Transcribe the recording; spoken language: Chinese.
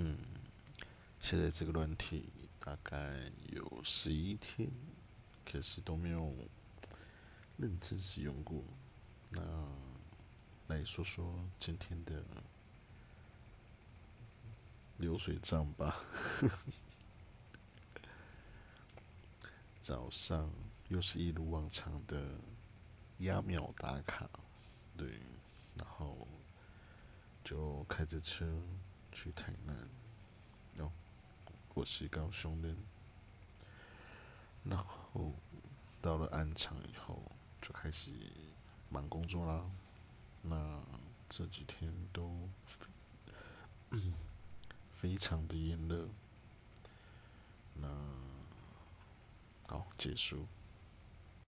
嗯，现在这个软体大概有十一天，可是都没有认真使用过。那来说说今天的流水账吧。早上又是一如往常的压秒打卡，对，然后就开着车去台南，哦，我是高雄人，然后到了安场以后就开始忙工作啦。那这几天都非常的炎热，那。好，结束。